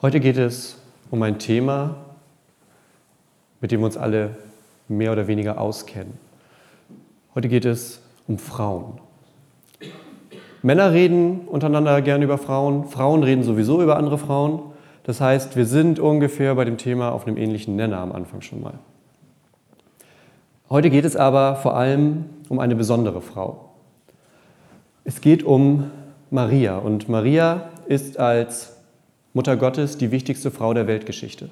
Heute geht es um ein Thema, mit dem wir uns alle mehr oder weniger auskennen. Heute geht es um Frauen. Männer reden untereinander gerne über Frauen, Frauen reden sowieso über andere Frauen. Das heißt, wir sind ungefähr bei dem Thema auf einem ähnlichen Nenner am Anfang schon mal. Heute geht es aber vor allem um eine besondere Frau. Es geht um Maria und Maria ist als Mutter Gottes die wichtigste Frau der Weltgeschichte.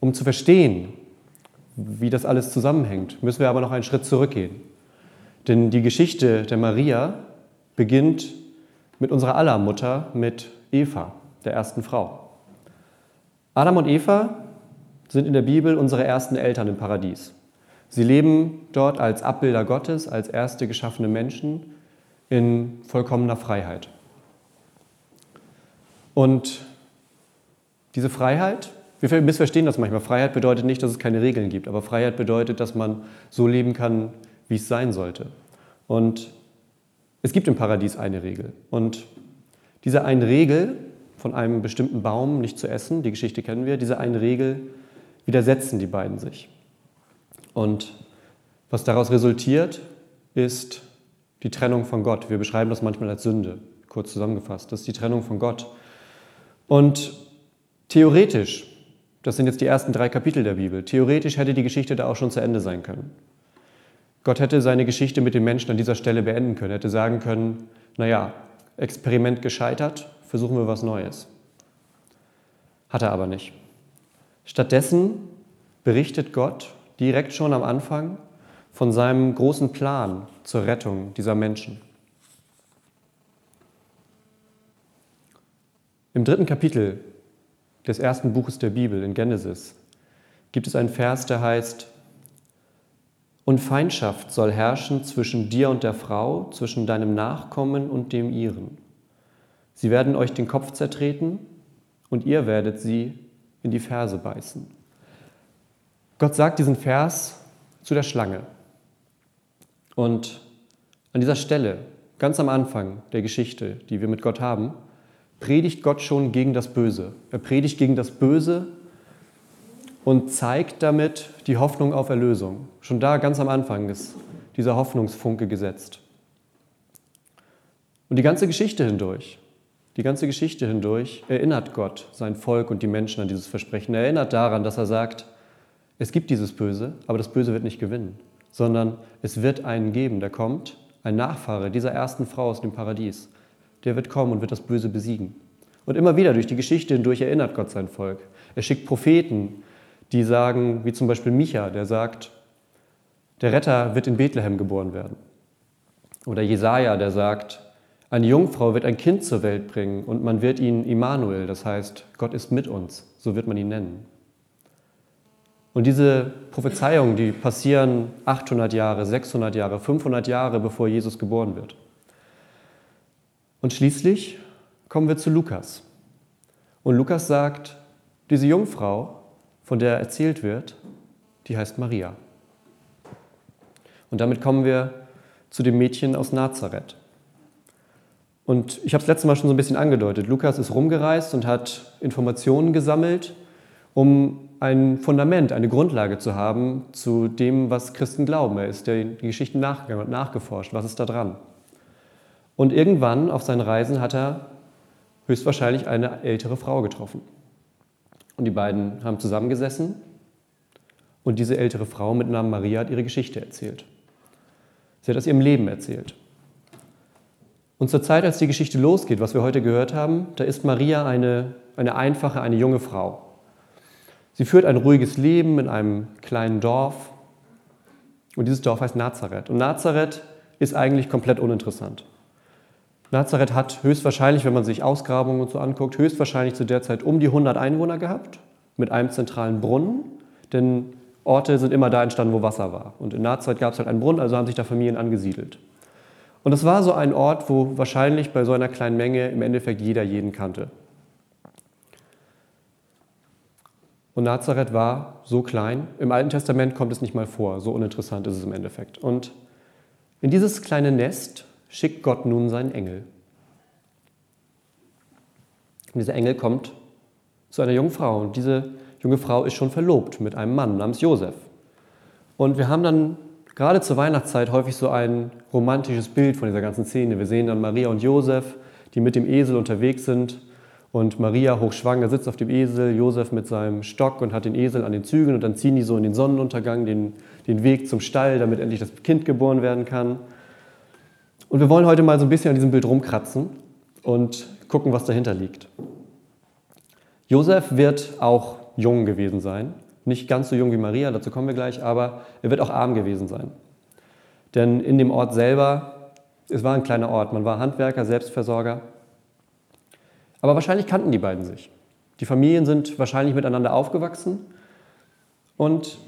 Um zu verstehen, wie das alles zusammenhängt, müssen wir aber noch einen Schritt zurückgehen. Denn die Geschichte der Maria beginnt mit unserer aller Mutter, mit Eva, der ersten Frau. Adam und Eva sind in der Bibel unsere ersten Eltern im Paradies. Sie leben dort als Abbilder Gottes, als erste geschaffene Menschen in vollkommener Freiheit. Und diese Freiheit, wir missverstehen das manchmal. Freiheit bedeutet nicht, dass es keine Regeln gibt, aber Freiheit bedeutet, dass man so leben kann, wie es sein sollte. Und es gibt im Paradies eine Regel. Und diese eine Regel von einem bestimmten Baum nicht zu essen, die Geschichte kennen wir, diese eine Regel widersetzen die beiden sich. Und was daraus resultiert, ist die Trennung von Gott. Wir beschreiben das manchmal als Sünde, kurz zusammengefasst. Das ist die Trennung von Gott. Und theoretisch, das sind jetzt die ersten drei Kapitel der Bibel, theoretisch hätte die Geschichte da auch schon zu Ende sein können. Gott hätte seine Geschichte mit den Menschen an dieser Stelle beenden können, hätte sagen können, naja, Experiment gescheitert, versuchen wir was Neues. Hat er aber nicht. Stattdessen berichtet Gott direkt schon am Anfang von seinem großen Plan zur Rettung dieser Menschen. Im dritten Kapitel des ersten Buches der Bibel in Genesis gibt es einen Vers, der heißt, und Feindschaft soll herrschen zwischen dir und der Frau, zwischen deinem Nachkommen und dem ihren. Sie werden euch den Kopf zertreten und ihr werdet sie in die Ferse beißen. Gott sagt diesen Vers zu der Schlange. Und an dieser Stelle, ganz am Anfang der Geschichte, die wir mit Gott haben, predigt Gott schon gegen das Böse. Er predigt gegen das Böse und zeigt damit die Hoffnung auf Erlösung. Schon da ganz am Anfang ist dieser Hoffnungsfunke gesetzt. Und die ganze Geschichte hindurch die ganze Geschichte hindurch erinnert Gott sein Volk und die Menschen an dieses Versprechen. Er erinnert daran, dass er sagt, es gibt dieses Böse, aber das Böse wird nicht gewinnen, sondern es wird einen geben, der kommt, ein Nachfahre dieser ersten Frau aus dem Paradies. Der wird kommen und wird das Böse besiegen. Und immer wieder durch die Geschichte hindurch erinnert Gott sein Volk. Er schickt Propheten, die sagen, wie zum Beispiel Micha, der sagt, der Retter wird in Bethlehem geboren werden. Oder Jesaja, der sagt, eine Jungfrau wird ein Kind zur Welt bringen und man wird ihn Immanuel, das heißt, Gott ist mit uns, so wird man ihn nennen. Und diese Prophezeiungen, die passieren 800 Jahre, 600 Jahre, 500 Jahre, bevor Jesus geboren wird. Und schließlich kommen wir zu Lukas. Und Lukas sagt, diese Jungfrau, von der erzählt wird, die heißt Maria. Und damit kommen wir zu dem Mädchen aus Nazareth. Und ich habe es letztes Mal schon so ein bisschen angedeutet. Lukas ist rumgereist und hat Informationen gesammelt, um ein Fundament, eine Grundlage zu haben zu dem, was Christen glauben. Er ist der Geschichten nachgegangen und nachgeforscht. Was ist da dran? Und irgendwann auf seinen Reisen hat er höchstwahrscheinlich eine ältere Frau getroffen. Und die beiden haben zusammengesessen und diese ältere Frau mit Namen Maria hat ihre Geschichte erzählt. Sie hat aus ihrem Leben erzählt. Und zur Zeit, als die Geschichte losgeht, was wir heute gehört haben, da ist Maria eine, eine einfache, eine junge Frau. Sie führt ein ruhiges Leben in einem kleinen Dorf. Und dieses Dorf heißt Nazareth. Und Nazareth ist eigentlich komplett uninteressant. Nazareth hat höchstwahrscheinlich, wenn man sich Ausgrabungen und so anguckt, höchstwahrscheinlich zu der Zeit um die 100 Einwohner gehabt, mit einem zentralen Brunnen. Denn Orte sind immer da entstanden, wo Wasser war. Und in Nazareth gab es halt einen Brunnen, also haben sich da Familien angesiedelt. Und es war so ein Ort, wo wahrscheinlich bei so einer kleinen Menge im Endeffekt jeder jeden kannte. Und Nazareth war so klein. Im Alten Testament kommt es nicht mal vor. So uninteressant ist es im Endeffekt. Und in dieses kleine Nest schickt Gott nun seinen Engel. Und dieser Engel kommt zu einer jungen Frau und diese junge Frau ist schon verlobt mit einem Mann namens Josef. Und wir haben dann gerade zur Weihnachtszeit häufig so ein romantisches Bild von dieser ganzen Szene. Wir sehen dann Maria und Josef, die mit dem Esel unterwegs sind und Maria hochschwanger sitzt auf dem Esel, Josef mit seinem Stock und hat den Esel an den Zügeln und dann ziehen die so in den Sonnenuntergang den, den Weg zum Stall, damit endlich das Kind geboren werden kann. Und wir wollen heute mal so ein bisschen an diesem Bild rumkratzen und gucken, was dahinter liegt. Josef wird auch jung gewesen sein. Nicht ganz so jung wie Maria, dazu kommen wir gleich, aber er wird auch arm gewesen sein. Denn in dem Ort selber, es war ein kleiner Ort, man war Handwerker, Selbstversorger. Aber wahrscheinlich kannten die beiden sich. Die Familien sind wahrscheinlich miteinander aufgewachsen und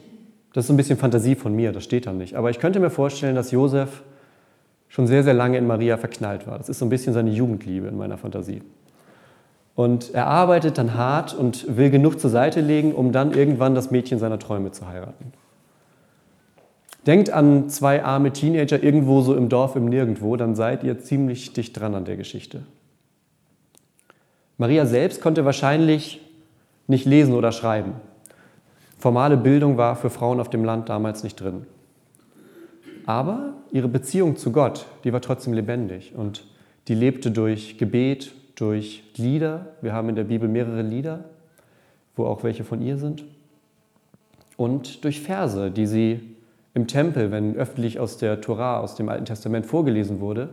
das ist ein bisschen Fantasie von mir, das steht da nicht. Aber ich könnte mir vorstellen, dass Josef schon sehr, sehr lange in Maria verknallt war. Das ist so ein bisschen seine Jugendliebe in meiner Fantasie. Und er arbeitet dann hart und will genug zur Seite legen, um dann irgendwann das Mädchen seiner Träume zu heiraten. Denkt an zwei arme Teenager irgendwo so im Dorf, im Nirgendwo, dann seid ihr ziemlich dicht dran an der Geschichte. Maria selbst konnte wahrscheinlich nicht lesen oder schreiben. Formale Bildung war für Frauen auf dem Land damals nicht drin. Aber ihre Beziehung zu Gott, die war trotzdem lebendig und die lebte durch Gebet, durch Lieder. Wir haben in der Bibel mehrere Lieder, wo auch welche von ihr sind. Und durch Verse, die sie im Tempel, wenn öffentlich aus der Torah, aus dem Alten Testament vorgelesen wurde,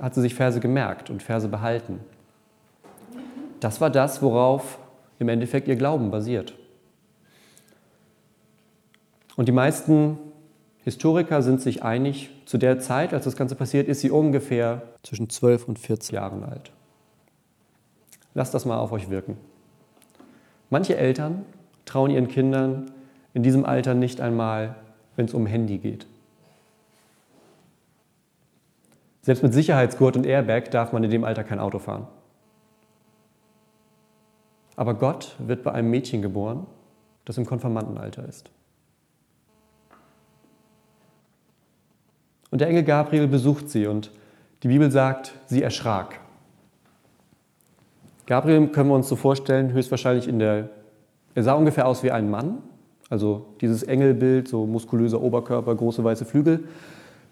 hat sie sich Verse gemerkt und Verse behalten. Das war das, worauf im Endeffekt ihr Glauben basiert. Und die meisten Historiker sind sich einig, zu der Zeit, als das Ganze passiert, ist sie ungefähr zwischen 12 und 14 Jahren alt. Lasst das mal auf euch wirken. Manche Eltern trauen ihren Kindern in diesem Alter nicht einmal, wenn es um Handy geht. Selbst mit Sicherheitsgurt und Airbag darf man in dem Alter kein Auto fahren. Aber Gott wird bei einem Mädchen geboren, das im Konfirmandenalter ist. Und der Engel Gabriel besucht sie und die Bibel sagt, sie erschrak. Gabriel können wir uns so vorstellen, höchstwahrscheinlich in der, er sah ungefähr aus wie ein Mann, also dieses Engelbild, so muskulöser Oberkörper, große weiße Flügel.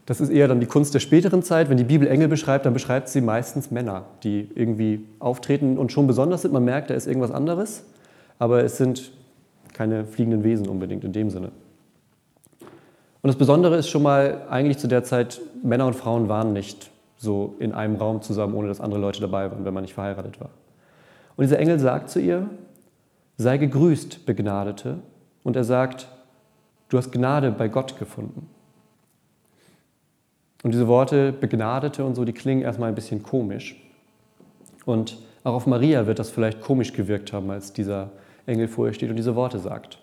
Das ist eher dann die Kunst der späteren Zeit. Wenn die Bibel Engel beschreibt, dann beschreibt sie meistens Männer, die irgendwie auftreten und schon besonders sind. Man merkt, da ist irgendwas anderes, aber es sind keine fliegenden Wesen unbedingt in dem Sinne. Und das Besondere ist schon mal eigentlich zu der Zeit, Männer und Frauen waren nicht so in einem Raum zusammen, ohne dass andere Leute dabei waren, wenn man nicht verheiratet war. Und dieser Engel sagt zu ihr, sei gegrüßt, Begnadete. Und er sagt, du hast Gnade bei Gott gefunden. Und diese Worte Begnadete und so, die klingen erstmal ein bisschen komisch. Und auch auf Maria wird das vielleicht komisch gewirkt haben, als dieser Engel vor ihr steht und diese Worte sagt.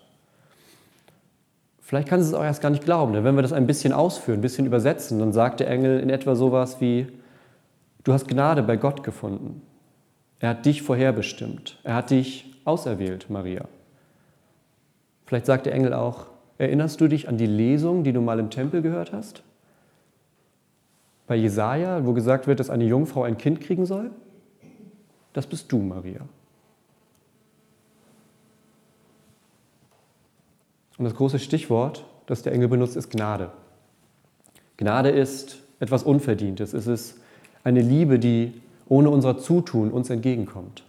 Vielleicht kann sie es auch erst gar nicht glauben, denn wenn wir das ein bisschen ausführen, ein bisschen übersetzen, dann sagt der Engel in etwa sowas wie, du hast Gnade bei Gott gefunden. Er hat dich vorherbestimmt. Er hat dich auserwählt, Maria. Vielleicht sagt der Engel auch, erinnerst du dich an die Lesung, die du mal im Tempel gehört hast? Bei Jesaja, wo gesagt wird, dass eine Jungfrau ein Kind kriegen soll? Das bist du, Maria. Und das große Stichwort, das der Engel benutzt, ist Gnade. Gnade ist etwas Unverdientes. Es ist eine Liebe, die ohne unser Zutun uns entgegenkommt.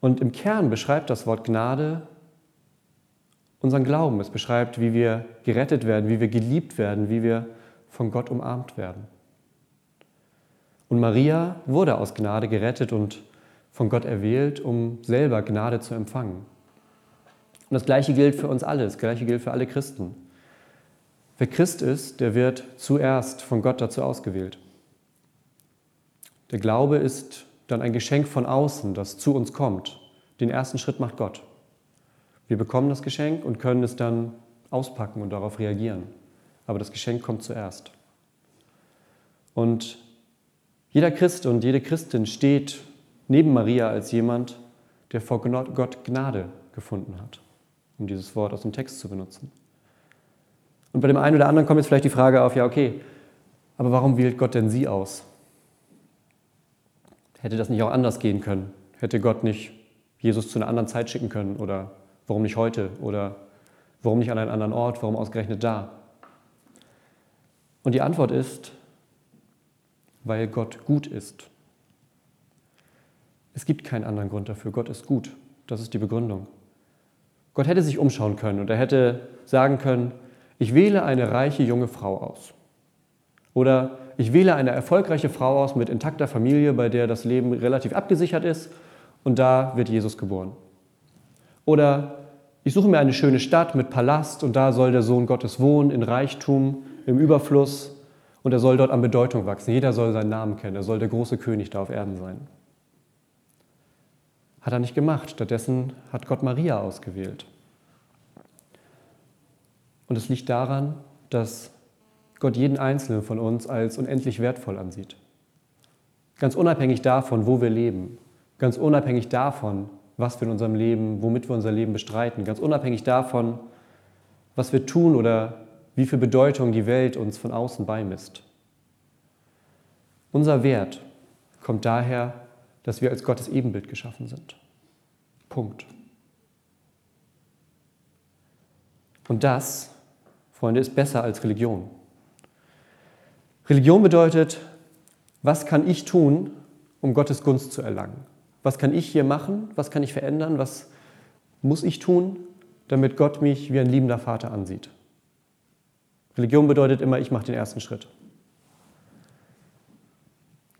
Und im Kern beschreibt das Wort Gnade unseren Glauben. Es beschreibt, wie wir gerettet werden, wie wir geliebt werden, wie wir von Gott umarmt werden. Und Maria wurde aus Gnade gerettet und von Gott erwählt, um selber Gnade zu empfangen. Und das Gleiche gilt für uns alle, das Gleiche gilt für alle Christen. Wer Christ ist, der wird zuerst von Gott dazu ausgewählt. Der Glaube ist dann ein Geschenk von außen, das zu uns kommt. Den ersten Schritt macht Gott. Wir bekommen das Geschenk und können es dann auspacken und darauf reagieren. Aber das Geschenk kommt zuerst. Und jeder Christ und jede Christin steht neben Maria als jemand, der vor Gott Gnade gefunden hat um dieses Wort aus dem Text zu benutzen. Und bei dem einen oder anderen kommt jetzt vielleicht die Frage auf, ja, okay, aber warum wählt Gott denn sie aus? Hätte das nicht auch anders gehen können? Hätte Gott nicht Jesus zu einer anderen Zeit schicken können oder warum nicht heute oder warum nicht an einen anderen Ort, warum ausgerechnet da? Und die Antwort ist, weil Gott gut ist. Es gibt keinen anderen Grund dafür. Gott ist gut. Das ist die Begründung. Gott hätte sich umschauen können und er hätte sagen können, ich wähle eine reiche junge Frau aus. Oder ich wähle eine erfolgreiche Frau aus mit intakter Familie, bei der das Leben relativ abgesichert ist und da wird Jesus geboren. Oder ich suche mir eine schöne Stadt mit Palast und da soll der Sohn Gottes wohnen, in Reichtum, im Überfluss und er soll dort an Bedeutung wachsen. Jeder soll seinen Namen kennen, er soll der große König da auf Erden sein. Hat er nicht gemacht. Stattdessen hat Gott Maria ausgewählt. Und es liegt daran, dass Gott jeden Einzelnen von uns als unendlich wertvoll ansieht. Ganz unabhängig davon, wo wir leben, ganz unabhängig davon, was wir in unserem Leben, womit wir unser Leben bestreiten, ganz unabhängig davon, was wir tun oder wie viel Bedeutung die Welt uns von außen beimisst. Unser Wert kommt daher, dass wir als Gottes Ebenbild geschaffen sind. Punkt. Und das, Freunde, ist besser als Religion. Religion bedeutet, was kann ich tun, um Gottes Gunst zu erlangen? Was kann ich hier machen? Was kann ich verändern? Was muss ich tun, damit Gott mich wie ein liebender Vater ansieht? Religion bedeutet immer, ich mache den ersten Schritt.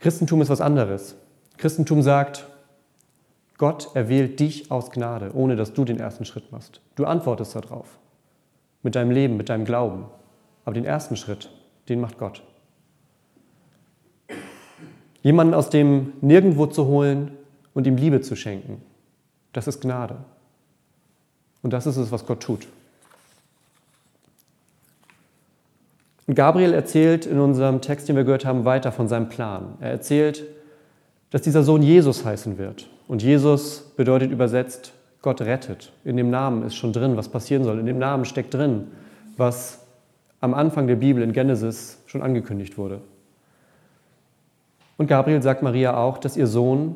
Christentum ist was anderes. Christentum sagt, Gott erwählt dich aus Gnade, ohne dass du den ersten Schritt machst. Du antwortest darauf. Mit deinem Leben, mit deinem Glauben. Aber den ersten Schritt, den macht Gott. Jemanden aus dem Nirgendwo zu holen und ihm Liebe zu schenken, das ist Gnade. Und das ist es, was Gott tut. Und Gabriel erzählt in unserem Text, den wir gehört haben, weiter von seinem Plan. Er erzählt, dass dieser Sohn Jesus heißen wird. Und Jesus bedeutet übersetzt, Gott rettet. In dem Namen ist schon drin, was passieren soll. In dem Namen steckt drin, was am Anfang der Bibel in Genesis schon angekündigt wurde. Und Gabriel sagt Maria auch, dass ihr Sohn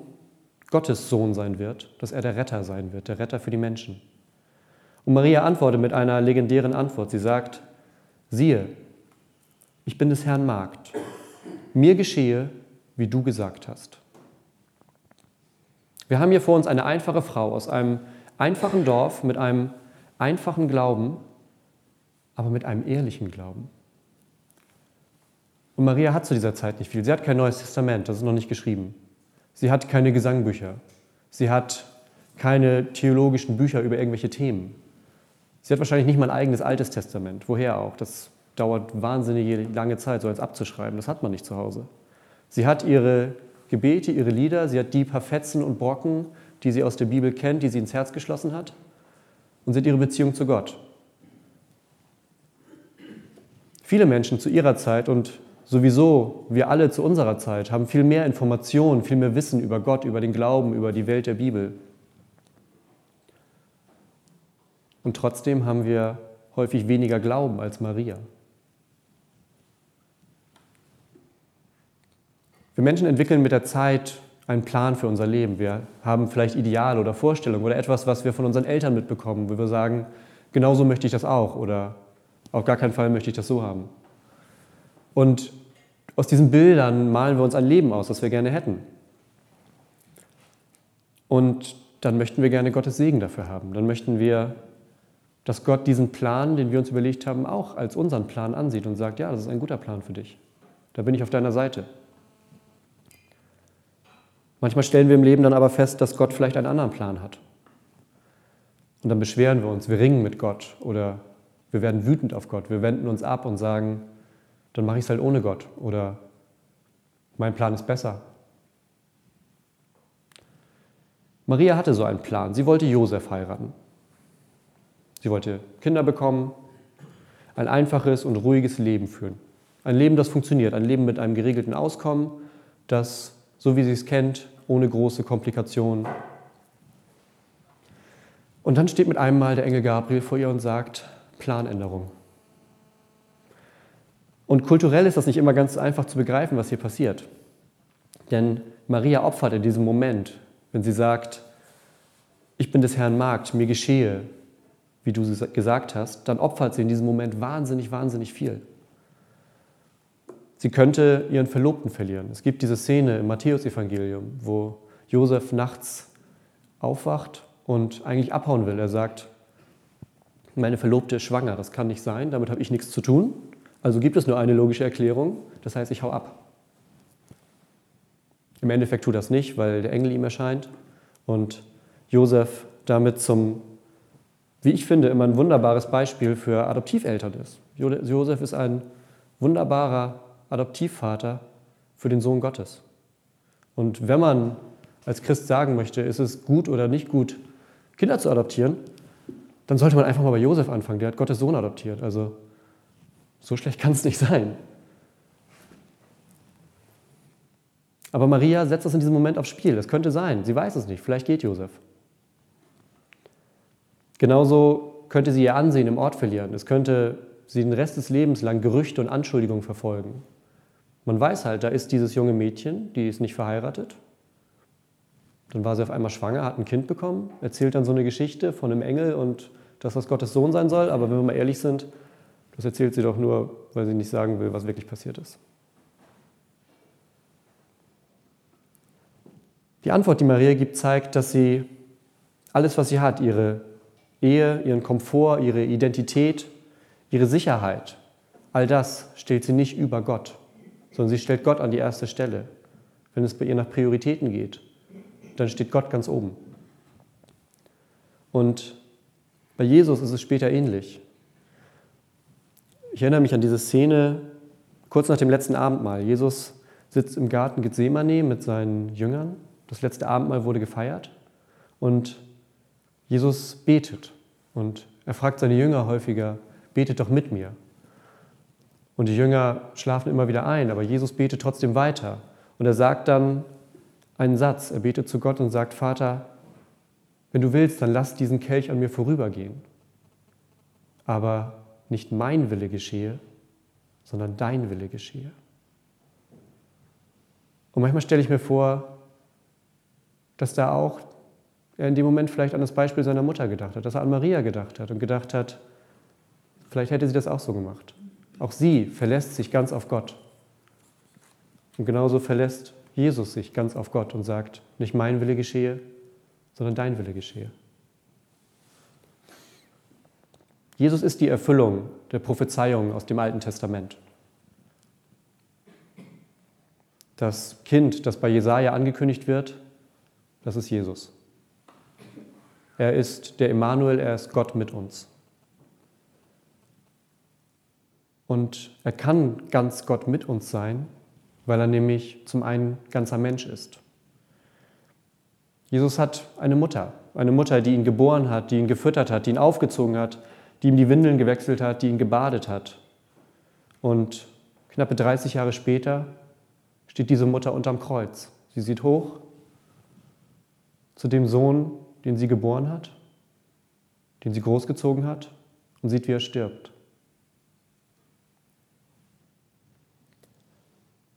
Gottes Sohn sein wird, dass er der Retter sein wird, der Retter für die Menschen. Und Maria antwortet mit einer legendären Antwort. Sie sagt, siehe, ich bin des Herrn Magd. Mir geschehe, wie du gesagt hast. Wir haben hier vor uns eine einfache Frau aus einem einfachen Dorf mit einem einfachen Glauben, aber mit einem ehrlichen Glauben. Und Maria hat zu dieser Zeit nicht viel. Sie hat kein neues Testament, das ist noch nicht geschrieben. Sie hat keine Gesangbücher. Sie hat keine theologischen Bücher über irgendwelche Themen. Sie hat wahrscheinlich nicht mal ein eigenes Altes Testament. Woher auch? Das dauert wahnsinnig lange Zeit, so eins abzuschreiben. Das hat man nicht zu Hause. Sie hat ihre Gebete, ihre Lieder, sie hat die paar Fetzen und Brocken, die sie aus der Bibel kennt, die sie ins Herz geschlossen hat, und hat ihre Beziehung zu Gott. Viele Menschen zu ihrer Zeit und sowieso wir alle zu unserer Zeit haben viel mehr Informationen, viel mehr Wissen über Gott, über den Glauben, über die Welt der Bibel. Und trotzdem haben wir häufig weniger Glauben als Maria. Wir Menschen entwickeln mit der Zeit einen Plan für unser Leben. Wir haben vielleicht Ideale oder Vorstellungen oder etwas, was wir von unseren Eltern mitbekommen, wo wir sagen, genauso möchte ich das auch oder auf gar keinen Fall möchte ich das so haben. Und aus diesen Bildern malen wir uns ein Leben aus, das wir gerne hätten. Und dann möchten wir gerne Gottes Segen dafür haben. Dann möchten wir, dass Gott diesen Plan, den wir uns überlegt haben, auch als unseren Plan ansieht und sagt, ja, das ist ein guter Plan für dich. Da bin ich auf deiner Seite. Manchmal stellen wir im Leben dann aber fest, dass Gott vielleicht einen anderen Plan hat. Und dann beschweren wir uns, wir ringen mit Gott oder wir werden wütend auf Gott, wir wenden uns ab und sagen, dann mache ich es halt ohne Gott oder mein Plan ist besser. Maria hatte so einen Plan. Sie wollte Josef heiraten. Sie wollte Kinder bekommen, ein einfaches und ruhiges Leben führen. Ein Leben, das funktioniert, ein Leben mit einem geregelten Auskommen, das so wie sie es kennt, ohne große Komplikationen. Und dann steht mit einem Mal der Engel Gabriel vor ihr und sagt, Planänderung. Und kulturell ist das nicht immer ganz einfach zu begreifen, was hier passiert. Denn Maria opfert in diesem Moment Wenn sie sagt, ich bin des Herrn Magd, mir geschehe, wie du gesagt hast, dann opfert sie in diesem Moment wahnsinnig, wahnsinnig viel. Sie könnte ihren Verlobten verlieren. Es gibt diese Szene im Matthäusevangelium, wo Josef nachts aufwacht und eigentlich abhauen will. Er sagt, meine Verlobte ist schwanger, das kann nicht sein, damit habe ich nichts zu tun. Also gibt es nur eine logische Erklärung, das heißt, ich hau ab. Im Endeffekt tut das nicht, weil der Engel ihm erscheint und Josef damit zum, wie ich finde, immer ein wunderbares Beispiel für Adoptiveltern ist. Josef ist ein wunderbarer Adoptivvater für den Sohn Gottes. Und wenn man als Christ sagen möchte, ist es gut oder nicht gut, Kinder zu adoptieren, dann sollte man einfach mal bei Josef anfangen. Der hat Gottes Sohn adoptiert. Also so schlecht kann es nicht sein. Aber Maria setzt das in diesem Moment aufs Spiel. Es könnte sein, sie weiß es nicht. Vielleicht geht Josef. Genauso könnte sie ihr Ansehen im Ort verlieren. Es könnte sie den Rest des Lebens lang Gerüchte und Anschuldigungen verfolgen. Man weiß halt, da ist dieses junge Mädchen, die ist nicht verheiratet. Dann war sie auf einmal schwanger, hat ein Kind bekommen, erzählt dann so eine Geschichte von einem Engel und dass das Gottes Sohn sein soll. Aber wenn wir mal ehrlich sind, das erzählt sie doch nur, weil sie nicht sagen will, was wirklich passiert ist. Die Antwort, die Maria gibt, zeigt, dass sie alles, was sie hat, ihre Ehe, ihren Komfort, ihre Identität, ihre Sicherheit, all das stellt sie nicht über Gott, sondern sie stellt Gott an die erste Stelle. Wenn es bei ihr nach Prioritäten geht, dann steht Gott ganz oben. Und bei Jesus ist es später ähnlich. Ich erinnere mich an diese Szene kurz nach dem letzten Abendmahl. Jesus sitzt im Garten Gethsemane mit seinen Jüngern. Das letzte Abendmahl wurde gefeiert und Jesus betet und er fragt seine Jünger häufiger, betet doch mit mir. Und die Jünger schlafen immer wieder ein, aber Jesus betet trotzdem weiter. Und er sagt dann einen Satz, er betet zu Gott und sagt, Vater, wenn du willst, dann lass diesen Kelch an mir vorübergehen. Aber nicht mein Wille geschehe, sondern dein Wille geschehe. Und manchmal stelle ich mir vor, dass da auch er in dem Moment vielleicht an das Beispiel seiner Mutter gedacht hat, dass er an Maria gedacht hat und gedacht hat, vielleicht hätte sie das auch so gemacht. Auch sie verlässt sich ganz auf Gott. Und genauso verlässt Jesus sich ganz auf Gott und sagt, nicht mein Wille geschehe, sondern dein Wille geschehe. Jesus ist die Erfüllung der Prophezeiung aus dem Alten Testament. Das Kind, das bei Jesaja angekündigt wird, das ist Jesus. Er ist der Emmanuel, er ist Gott mit uns. Und er kann ganz Gott mit uns sein, weil er nämlich zum einen ganzer Mensch ist. Jesus hat eine Mutter, eine Mutter, die ihn geboren hat, die ihn gefüttert hat, die ihn aufgezogen hat, die ihm die Windeln gewechselt hat, die ihn gebadet hat. Und knappe 30 Jahre später steht diese Mutter unterm Kreuz. Sie sieht hoch zu dem Sohn, den sie geboren hat, den sie großgezogen hat und sieht, wie er stirbt.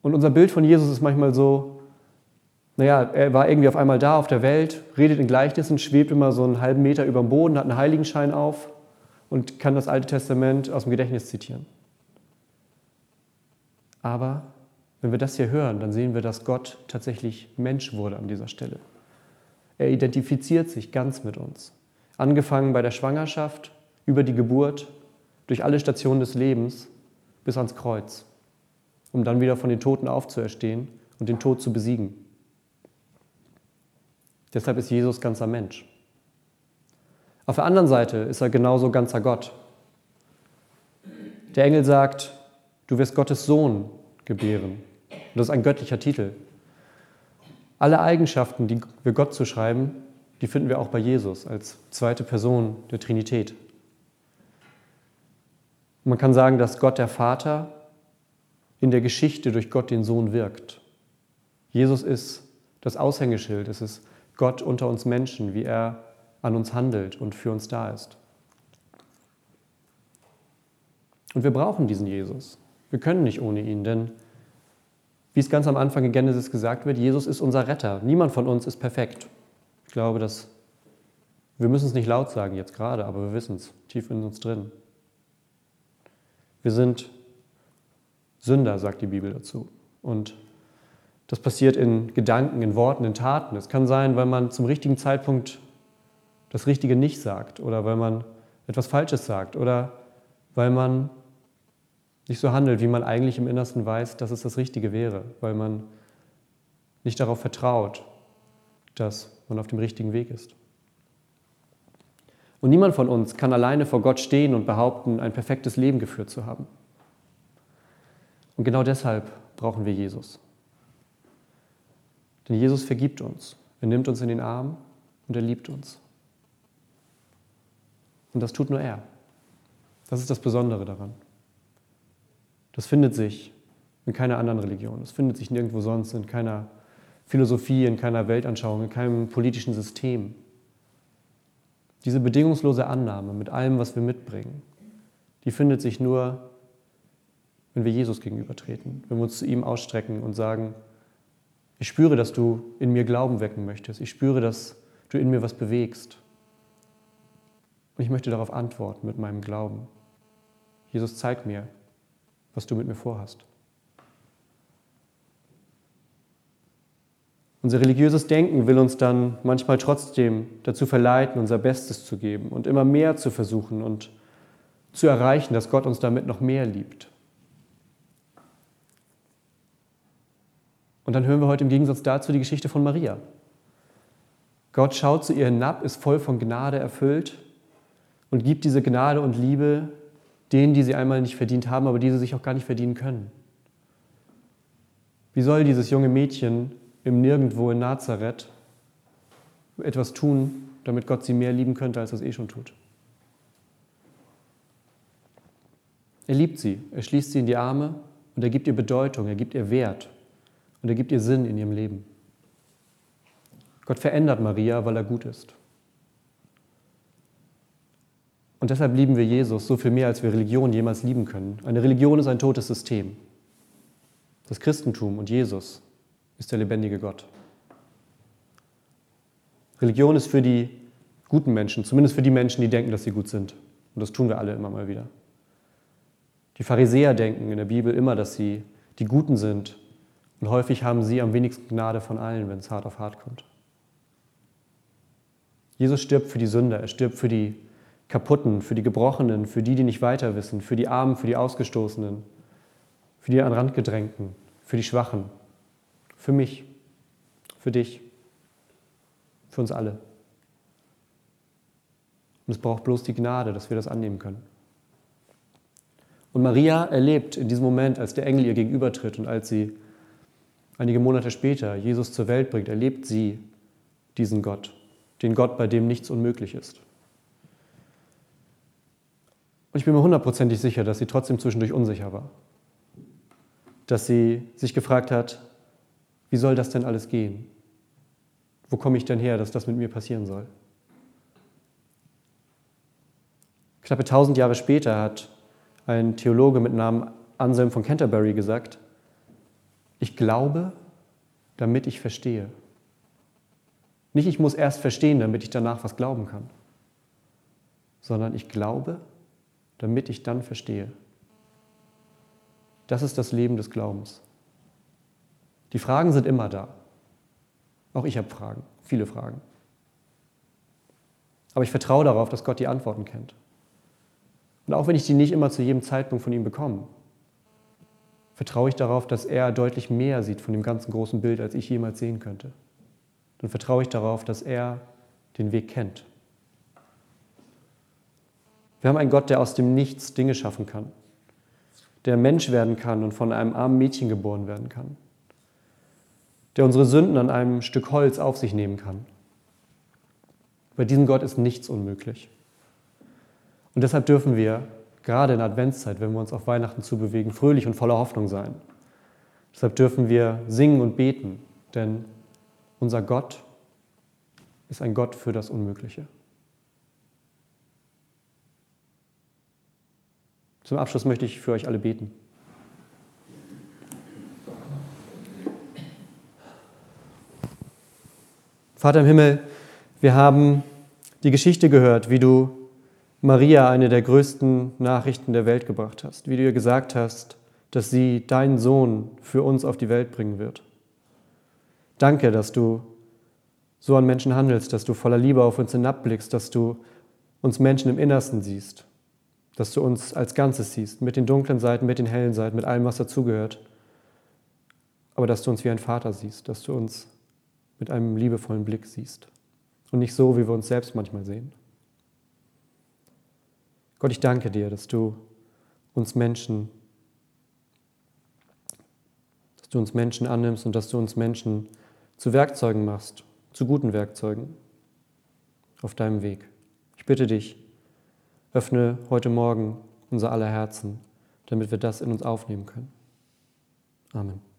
Und unser Bild von Jesus ist manchmal so, naja, er war irgendwie auf einmal da auf der Welt, redet in Gleichnissen, schwebt immer so einen halben Meter über dem Boden, hat einen Heiligenschein auf und kann das Alte Testament aus dem Gedächtnis zitieren. Aber wenn wir das hier hören, dann sehen wir, dass Gott tatsächlich Mensch wurde an dieser Stelle. Er identifiziert sich ganz mit uns. Angefangen bei der Schwangerschaft, über die Geburt, durch alle Stationen des Lebens bis ans Kreuz, um dann wieder von den Toten aufzuerstehen und den Tod zu besiegen. Deshalb ist Jesus ganzer Mensch. Auf der anderen Seite ist er genauso ganzer Gott. Der Engel sagt, du wirst Gottes Sohn gebären. Und das ist ein göttlicher Titel. Alle Eigenschaften, die wir Gott zuschreiben, die finden wir auch bei Jesus als zweite Person der Trinität. Man kann sagen, dass Gott der Vater in der Geschichte durch Gott den Sohn wirkt. Jesus ist das Aushängeschild, es ist Gott unter uns Menschen, wie er an uns handelt und für uns da ist. Und wir brauchen diesen Jesus. Wir können nicht ohne ihn, denn wie es ganz am Anfang in Genesis gesagt wird, Jesus ist unser Retter. Niemand von uns ist perfekt. Ich glaube, dass wir müssen es nicht laut sagen jetzt gerade, aber wir wissen es tief in uns drin. Wir sind Sünder, sagt die Bibel dazu. Und das passiert in Gedanken, in Worten, in Taten. Es kann sein, weil man zum richtigen Zeitpunkt das Richtige nicht sagt oder weil man etwas Falsches sagt oder weil man nicht so handelt, wie man eigentlich im Innersten weiß, dass es das Richtige wäre, weil man nicht darauf vertraut, dass man auf dem richtigen Weg ist. Und niemand von uns kann alleine vor Gott stehen und behaupten, ein perfektes Leben geführt zu haben. Und genau deshalb brauchen wir Jesus. Denn Jesus vergibt uns. Er nimmt uns in den Arm und er liebt uns. Und das tut nur er. Das ist das Besondere daran. Das findet sich in keiner anderen Religion. Das findet sich nirgendwo sonst, in keiner Philosophie, in keiner Weltanschauung, in keinem politischen System. Diese bedingungslose Annahme mit allem, was wir mitbringen, die findet sich nur, wenn wir Jesus gegenübertreten, wenn wir uns zu ihm ausstrecken und sagen, ich spüre, dass du in mir Glauben wecken möchtest. Ich spüre, dass du in mir was bewegst. Und ich möchte darauf antworten mit meinem Glauben. Jesus, zeig mir, was du mit mir vorhast. Unser religiöses Denken will uns dann manchmal trotzdem dazu verleiten, unser Bestes zu geben und immer mehr zu versuchen und zu erreichen, dass Gott uns damit noch mehr liebt. Und dann hören wir heute im Gegensatz dazu die Geschichte von Maria. Gott schaut zu ihr hinab, ist voll von Gnade erfüllt und gibt diese Gnade und Liebe denen, die sie einmal nicht verdient haben, aber die sie sich auch gar nicht verdienen können. Wie soll dieses junge Mädchen im Nirgendwo in Nazareth etwas tun, damit Gott sie mehr lieben könnte, als er es eh schon tut? Er liebt sie, er schließt sie in die Arme und er gibt ihr Bedeutung, er gibt ihr Wert und er gibt ihr Sinn in ihrem Leben. Gott verändert Maria, weil er gut ist. Und deshalb lieben wir Jesus so viel mehr, als wir Religion jemals lieben können. Eine Religion ist ein totes System. Das Christentum und Jesus ist der lebendige Gott. Religion ist für die guten Menschen, zumindest für die Menschen, die denken, dass sie gut sind. Und das tun wir alle immer mal wieder. Die Pharisäer denken in der Bibel immer, dass sie die Guten sind. Und häufig haben sie am wenigsten Gnade von allen, wenn es hart auf hart kommt. Jesus stirbt für die Sünder, er stirbt für die Kaputten, für die Gebrochenen, für die, die nicht weiter wissen, für die Armen, für die Ausgestoßenen, für die an Rand gedrängten, für die Schwachen, für mich, für dich, für uns alle. Und es braucht bloß die Gnade, dass wir das annehmen können. Und Maria erlebt in diesem Moment, als der Engel ihr gegenübertritt und als sie einige Monate später Jesus zur Welt bringt, erlebt sie diesen Gott, den Gott, bei dem nichts unmöglich ist. Und ich bin mir hundertprozentig sicher, dass sie trotzdem zwischendurch unsicher war. Dass sie sich gefragt hat, wie soll das denn alles gehen? Wo komme ich denn her, dass das mit mir passieren soll? Knappe tausend Jahre später hat ein Theologe mit Namen Anselm von Canterbury gesagt, ich glaube, damit ich verstehe. Nicht ich muss erst verstehen, damit ich danach was glauben kann, sondern ich glaube, damit ich dann verstehe. Das ist das Leben des Glaubens. Die Fragen sind immer da. Auch ich habe Fragen, viele Fragen. Aber ich vertraue darauf, dass Gott die Antworten kennt. Und auch wenn ich die nicht immer zu jedem Zeitpunkt von ihm bekomme, vertraue ich darauf, dass er deutlich mehr sieht von dem ganzen großen Bild, als ich jemals sehen könnte. Dann vertraue ich darauf, dass er den Weg kennt. Wir haben einen Gott, der aus dem Nichts Dinge schaffen kann, der Mensch werden kann und von einem armen Mädchen geboren werden kann, der unsere Sünden an einem Stück Holz auf sich nehmen kann. Bei diesem Gott ist nichts unmöglich. Und deshalb dürfen wir, gerade in Adventszeit, wenn wir uns auf Weihnachten zubewegen, fröhlich und voller Hoffnung sein. Deshalb dürfen wir singen und beten, denn unser Gott ist ein Gott für das Unmögliche. Zum Abschluss möchte ich für euch alle beten. Vater im Himmel, Wir haben die Geschichte gehört, wie du Maria eine der größten Nachrichten der Welt gebracht hast, wie du ihr gesagt hast, dass sie deinen Sohn für uns auf die Welt bringen wird. Danke, dass du so an Menschen handelst, dass du voller Liebe auf uns hinabblickst, dass du uns Menschen im Innersten siehst, dass du uns als Ganzes siehst, mit den dunklen Seiten, mit den hellen Seiten, mit allem, was dazugehört, aber dass du uns wie ein Vater siehst, dass du uns mit einem liebevollen Blick siehst und nicht so, wie wir uns selbst manchmal sehen. Gott, ich danke dir, dass du uns Menschen, dass du uns Menschen annimmst und dass du uns Menschen zu Werkzeugen machst, zu guten Werkzeugen auf deinem Weg. Ich bitte dich, öffne heute Morgen unser aller Herzen, damit wir das in uns aufnehmen können. Amen.